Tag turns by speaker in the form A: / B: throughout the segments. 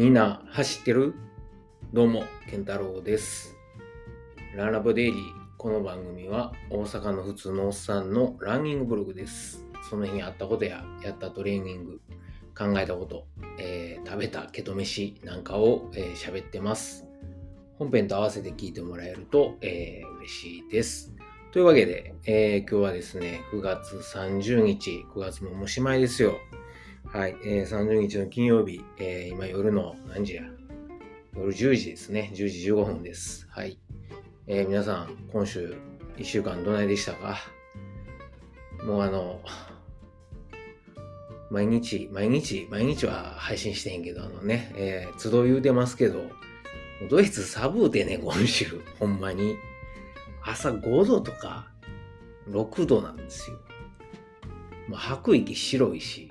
A: みんな走ってる？どうも、健太郎です。ランラボデイリー。この番組は大阪の普通のおっさんのランニングブログです。その日にあったことややったトレーニング、考えたこと、えー食べたケト飯なんかを喋、えー喋ってます。本編と合わせて聞いてもらえると、えー嬉しいです。というわけで、えー今日はですね、9月30日、9月ももうしまいですよ。はい、えー30日の金曜日、えー今夜の何時や？夜10時ですね。10時15分です。はい。えー皆さん、今週1週間どないでしたか？もうあの、毎日、毎日、毎日は配信してへんけど、あのね、えー、都度言うてますけど、ドイツ寒うてね、今週、ほんまに。朝5度とか6度なんですよ。まあ、吐く息白いし、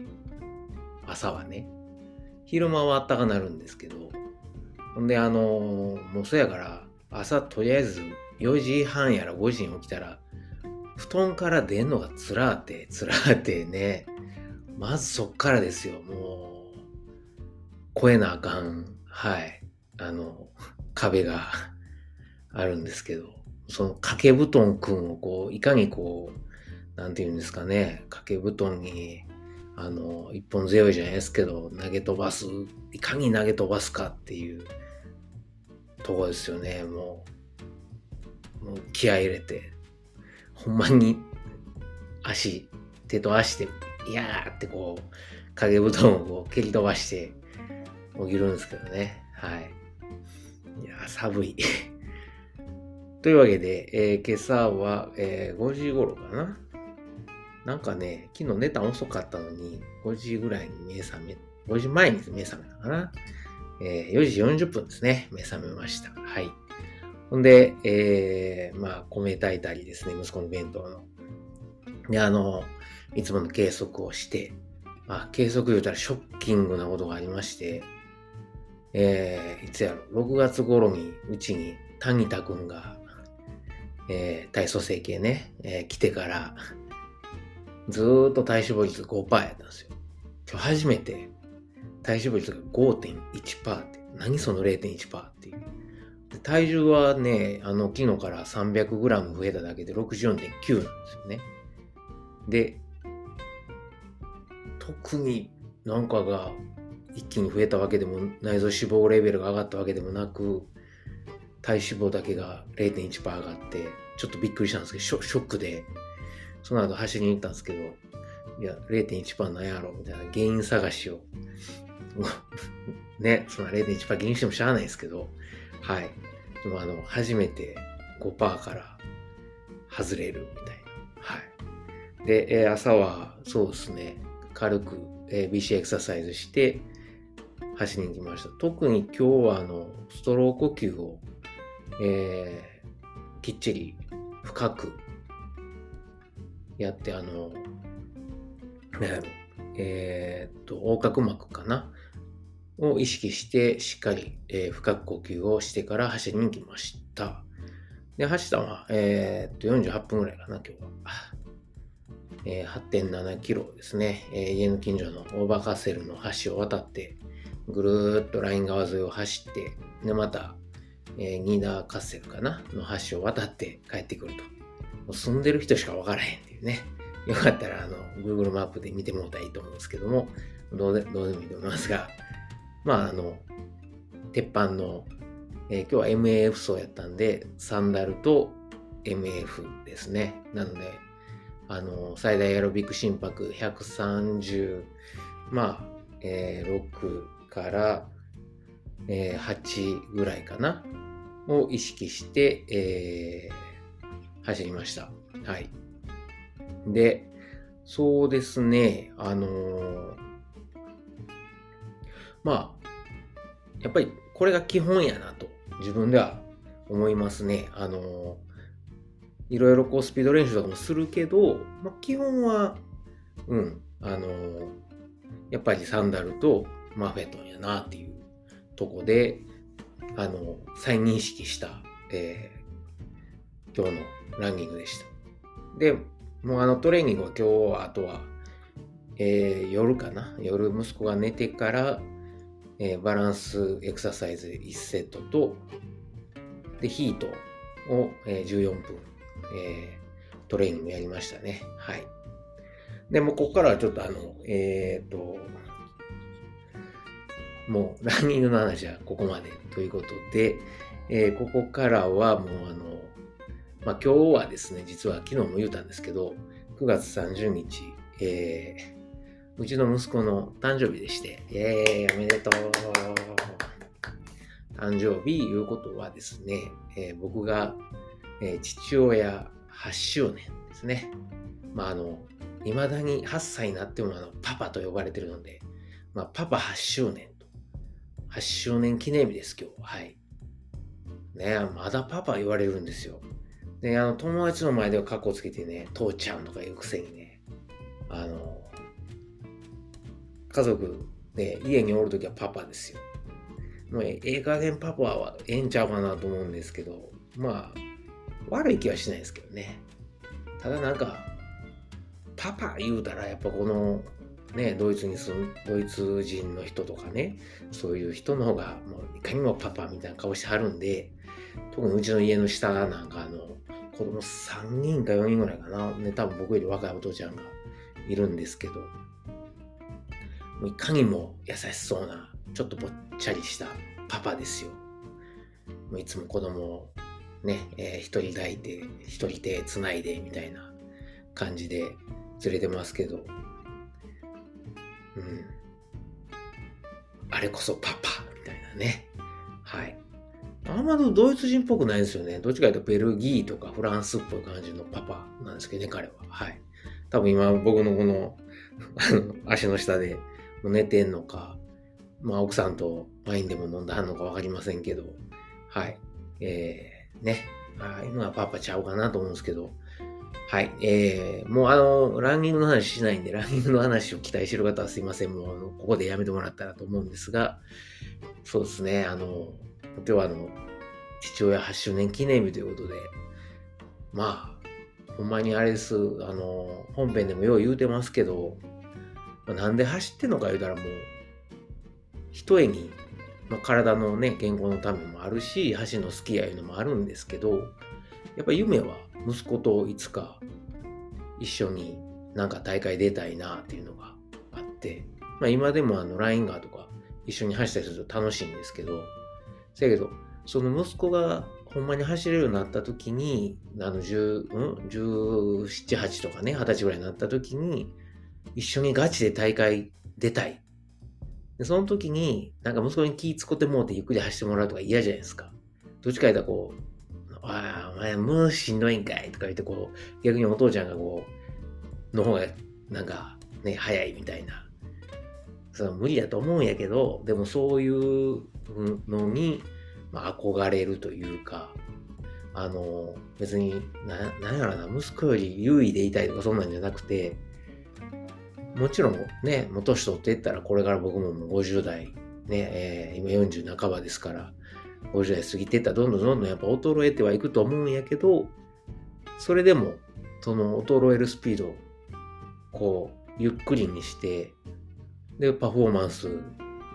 A: 朝はね。昼間はあったかなるんですけど、ほんで、あのもうそやから、朝とりあえず4時半やら5時に起きたら、布団から出んのがつらーて、つらーてね、まずそっからですよ、もう、超えなあかん、はい、あの、壁があるんですけど、その掛け布団くんをこう、いかにこう、なんて言うんですかね、掛け布団に、あの、一本強いじゃないですけど、投げ飛ばす、いかに投げ飛ばすかっていうとこですよね、もう。もう気合い入れて、ほんまに足、手と足で、いやーってこう、掛け布団を蹴り飛ばして起きるんですけどね。はい。いや、寒い。というわけで、えー今朝は、えー5時頃かな。なんかね、昨日寝た遅かったのに、5時ぐらいに目覚め、5時前に目覚めたかな。えー4時40分ですね、目覚めました。はい。ほんで、えーまあ、米炊いたりですね、息子の弁当の。で、あの、いつもの計測をして、まあ、計測言うたらショッキングなことがありまして、えーいつやろ、6月頃にうちに谷田くんが、えー体組成計ね、えー来てから、ずっと体脂肪率5%やったんですよ。今日初めて体脂肪率が5.1%って、何その0.1%っていう。体重はね、あの、昨日から 300g 増えただけで64.9なんですよね。で、特になんかが一気に増えたわけでも、内臓脂肪レベルが上がったわけでもなく、体脂肪だけが0.1%上がって、ちょっとびっくりしたんですけど、ショックで、その後走りに行ったんですけど、いや、0.1%なんやろみたいな原因探しを、ね、そんな0.1%原因してもしゃあないですけど、はい。でもあの、初めて5%から外れるみたいな。はい。で、えー朝はそうですね、軽く、えー BC エクササイズして走りに行きました。特に今日はあの、ストロー呼吸を、えーきっちり深くやって、あの、えーっと、横隔膜かな？を意識して、しっかり、えー深く呼吸をしてから走りに行きました。で、走ったのは、えーっと、48分ぐらいかな、今日は。えー8.7キロですね、えー家の近所のオーバーカッセルの橋を渡って、ぐるーっとライン川沿いを走って、で、また、えーニーダーカッセルかな？の橋を渡って帰ってくると。住んでる人しかわからへんっていうね。よかったら、あの、Google マップで見てもらったらいいと思うんですけども、どうでどうでもいいと思いますが、まあ、あの、鉄板の、えー今日は MAF 層やったんで、サンダルと MAF ですね。なので、あの、最大エアロビック心拍130、まあ、えー6から、えー8ぐらいかな、を意識して、えー走りました。はい。で、そうですね、あのーまあ、やっぱりこれが基本やなと自分では思いますね。あのーいろいろこうスピード練習とかもするけど、まあ、基本は、うん、あのーやっぱりサンダルとマフェトンやなっていうとこで、あの再認識した、え今日のランニングでした。で、もうあのトレーニングは今日はあとは、えー夜かな？夜息子が寝てから、えー、バランスエクササイズ1セットと、で、ヒートを、えー、14分、え、トレーニングやりましたね。はい。で、もここからはちょっとあの、えっ、と、もうランニングの話はここまでということで、えー、ここからはもうあの、まあ、今日はですね、実は昨日も言うたんですけど、9月30日、えー、うちの息子の誕生日でして、イェーイ、おめでとう。誕生日いうことはですね、えー、僕が、えー、父親8周年ですね。まあ、あの、未だに8歳になってもあのパパと呼ばれてるので、まあ、パパ8周年と。8周年記念日です、今日。はい。ねまだパパ言われるんですよ。で、あの、友達の前ではカッコつけてね、父ちゃんとか言うくせにね、あの、家族で家におるときはパパですよ。もうええ加減パパはええんちゃうかなと思うんですけど、まあ、悪い気はしないですけどね。ただなんか、パパ言うたらやっぱこの、ね、ドイツに住む、ドイツ人の人とかね、そういう人の方がもういかにもパパみたいな顔してはるんで、特にうちの家の下なんかあの、子供3人か4人ぐらいかな。ね、多分僕より若いお父ちゃんがいるんですけど、もういかにも優しそうな、ちょっとぼっちゃりしたパパですよ。もういつも子供をね、えー、一人抱いて、一人手繋いでみたいな感じで連れてますけど、うん。あれこそパパみたいなね。はい。あんまりドイツ人っぽくないですよね。どっちかというとベルギーとかフランスっぽい感じのパパなんですけどね、彼は。はい。多分今僕のこの足の下で寝てんのか、まあ奥さんとワインでも飲んだはんのかわかりませんけど、はい。えー、ね。ああいうのはパパちゃうかなと思うんですけど、はい。えー、もうあの、ランニングの話しないんで、ランニングの話を期待してる方はすいません。もう、ここでやめてもらったらと思うんですが、そうですね。あの、今日はあの、父親8周年記念日ということで、まあ、ほんまにあれです。あの、本編でもよう言うてますけど、なんで走ってんのか言うたらもう、一重に、まあ、体のね、健康のためもあるし、走るの好きやいうのもあるんですけど、やっぱ夢は息子といつか一緒になんか大会出たいなっていうのがあって、まあ今でもあのラインガーとか一緒に走ったりすると楽しいんですけど、せやけど、その息子がほんまに走れるようになった時に、あの、10、うん ?17、8とかね、20歳ぐらいになった時に、一緒にガチで大会出たい。でその時に、なんか息子に気使ってもうてゆっくり走ってもらうとか嫌じゃないですか。どっちか言ったらこう、ああ、お前もうしんどいんかいとか言ってこう、逆にお父ちゃんがこう、の方がなんかね、早いみたいな。それは無理だと思うんやけど、でもそういうのに、まあ、憧れるというか、あの、別に、な、なんやろな、息子より優位でいたいとかそんなんじゃなくて、もちろんね、もう年取っていったら、これから僕ももう50代、ね、えー、今40半ばですから、50代過ぎていったらどんどんどんどんやっぱ衰えてはいくと思うんやけど、それでも、その衰えるスピードを、こう、ゆっくりにして、で、パフォーマンス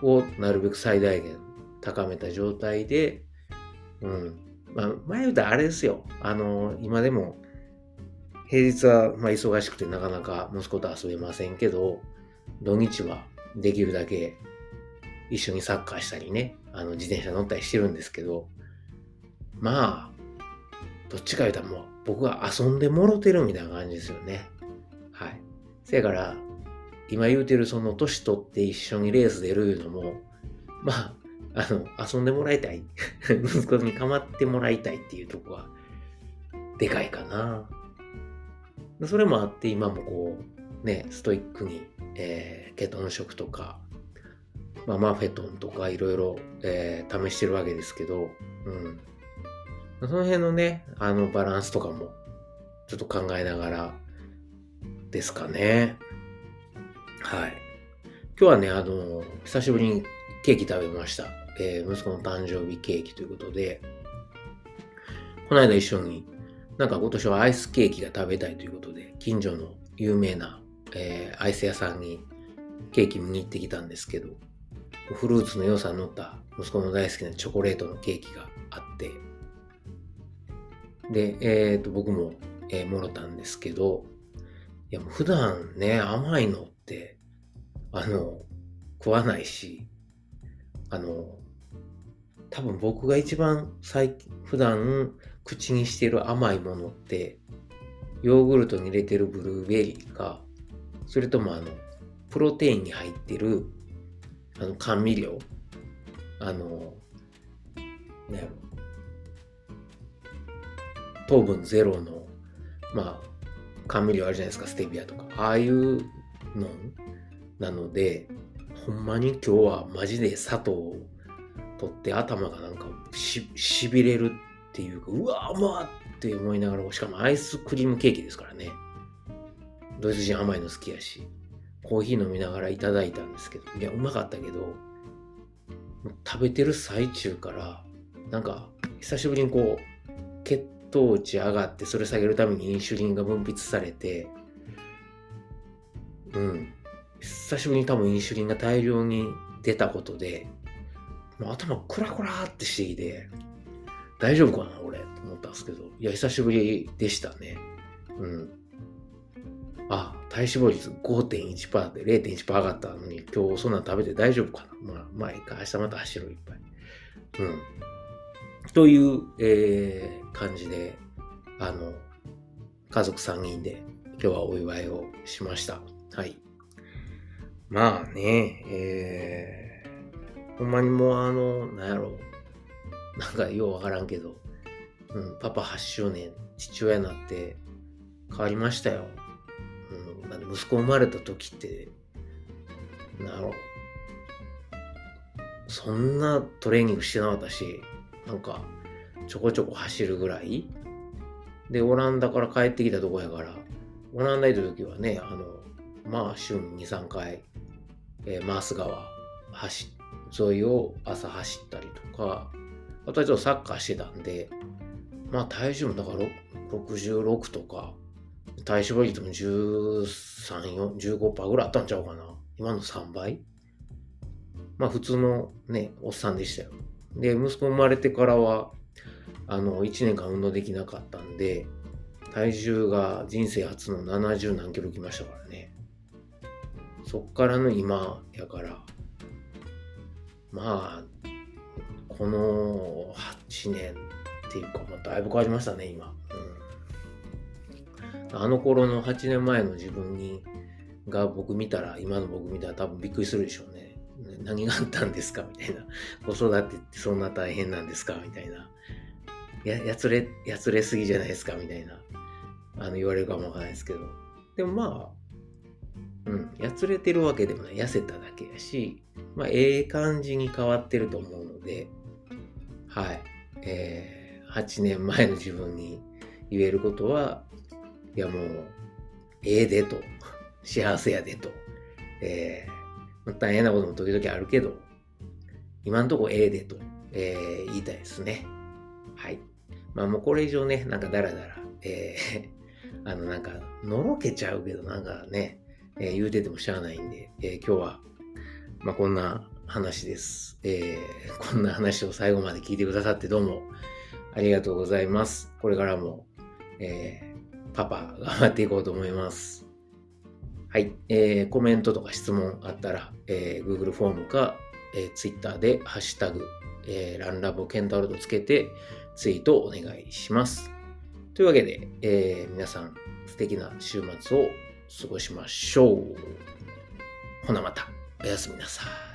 A: をなるべく最大限高めた状態で、うん。まあ、前言うたらあれですよ。あの、今でも、平日はま忙しくてなかなか息子と遊べませんけど、土日はできるだけ一緒にサッカーしたりね、あの自転車乗ったりしてるんですけど、まあ、どっちか言うたらもう僕は遊んでもろてるみたいな感じですよね。はい。せやから、今言うてるその年取って一緒にレース出るのも、まあ、あの、遊んでもらいたい。息子に構ってもらいたいっていうとこが、でかいかな。それもあって、今もこう、ね、ストイックに、えー、ケトン食とか、まあ、マフェトンとかいろいろ、えー、試してるわけですけど、うん。その辺のね、あのバランスとかも、ちょっと考えながらですかね。はい。今日はね、あの、久しぶりにケーキ食べました。えー、息子の誕生日ケーキということで、この間一緒に、なんか今年はアイスケーキが食べたいということで、近所の有名な、えー、アイス屋さんにケーキ見に行ってきたんですけど、フルーツの良さに乗った息子の大好きなチョコレートのケーキがあって、で、えっ、と、僕も、えー、もろたんですけど、いや、もう普段ね、甘いのって、あの、食わないし、あの、多分僕が一番最近、普段口にしてる甘いものって、ヨーグルトに入れてるブルーベリーか、それともあの、プロテインに入ってる、あの、甘味料、あの、ね、糖分ゼロの、まあ、甘味料あるじゃないですか、ステビアとか。ああいうのなので、ほんまに今日はマジで砂糖を取って頭がなんかし、しびれるっていうか、うわ、甘って思いながら、しかもアイスクリームケーキですからね。ドイツ人甘いの好きやし。コーヒー飲みながらいただいたんですけど、いや、うまかったけど、食べてる最中から、なんか、久しぶりにこう、血糖値上がって、それ下げるためにインシュリンが分泌されて、うん、久しぶりに多分インシュリンが大量に出たことで、もう頭クラクラってしてきて、大丈夫かな俺、と思ったんですけど、いや、久しぶりでしたね。うん。あ、体脂肪率5.1%で0.1%上がったのに、今日そんなん食べて大丈夫かなまあ、まあいいか。明日また走ろう、いっぱい。うん。という、えー、感じで、あの、家族3人で今日はお祝いをしました。はい。まあね、えー、ほんまにもうあの、なんやろう。なんかようわからんけど、うん、パパ8周年、父親になって変わりましたよ。うん、だって息子生まれた時って、なろう。そんなトレーニングしてなかったし、なんか、ちょこちょこ走るぐらい。で、オランダから帰ってきたとこやから、オランダ行った時はね、あの、まあ、週に2、3回、えー、マース川走、沿いを朝走ったりとか、あとはちょっとサッカーしてたんで、まあ体重もだから66とか、体脂肪率も1315%ぐらいあったんちゃうかな。今の3倍まあ普通のね、おっさんでしたよ。で、息子生まれてからは、あの、1年間運動できなかったんで、体重が人生初の70何キロきましたからね。そっからの今やから、まあ、この8年っていうか、まあ、だいぶ変わりましたね、今。うん、あの頃の8年前の自分に、が僕見たら、今の僕見たら多分びっくりするでしょうね。何があったんですかみたいな。子育てってそんな大変なんですかみたいな。や、やつれ、やつれすぎじゃないですかみたいな。あの、言われるかもわからないですけど。でもまあ、うん、やつれてるわけでもない。痩せただけやし、まあ、ええ感じに変わってると思うので、はい。えー、8年前の自分に言えることは、いやもう、ええでと、幸せやでと、えー、大変なことも時々あるけど、今んとこええでと、えー、言いたいですね。はい。まあもうこれ以上ね、なんかダラダラ、えー、あのなんか、のろけちゃうけど、なんかね、えー、言うててもしゃあないんで、えー、今日は、まあこんな話です。えー、こんな話を最後まで聞いてくださってどうもありがとうございます。これからも、えー、パパ頑張っていこうと思います。はい、えー、コメントとか質問あったら、えー、Google フォームか、えー、Twitter でハッシュタグ、えー、ランラボケンタロとつけてツイートお願いします。というわけで、えー、皆さん素敵な週末を過ごしましょう。ほなまた、おやすみなさい。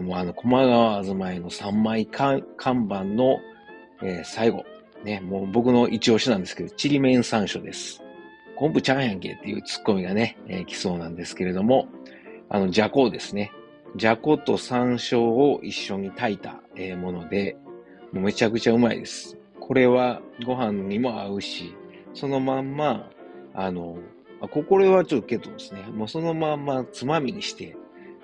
A: もうあの、駒川あずまいの3枚看板の、えー、最後、ね、もう僕の一押しなんですけど、ちりめん山椒です。昆布ちゃんやんけっていうツッコミがね、えー、来そうなんですけれども、あの、じゃこですね。じゃこと山椒を一緒に炊いたえもので、もうめちゃくちゃうまいです。これはご飯にも合うし、そのまんま、あの、あこれはちょっとけどですね、もうそのまんまつまみにして、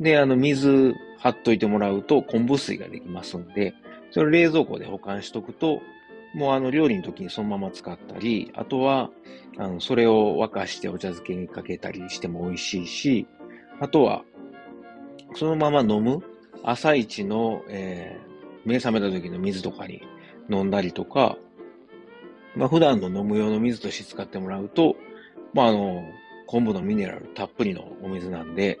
A: で、あの、水張っといてもらうと昆布水ができますんで、それ冷蔵庫で保管しとくと、もうあの料理の時にそのまま使ったり、あとは、あの、それを沸かしてお茶漬けにかけたりしても美味しいし、あとは、そのまま飲む朝一の、えー、目覚めた時の水とかに飲んだりとか、まあ、普段の飲む用の水として使ってもらうと、まあ、あの、昆布のミネラルたっぷりのお水なんで、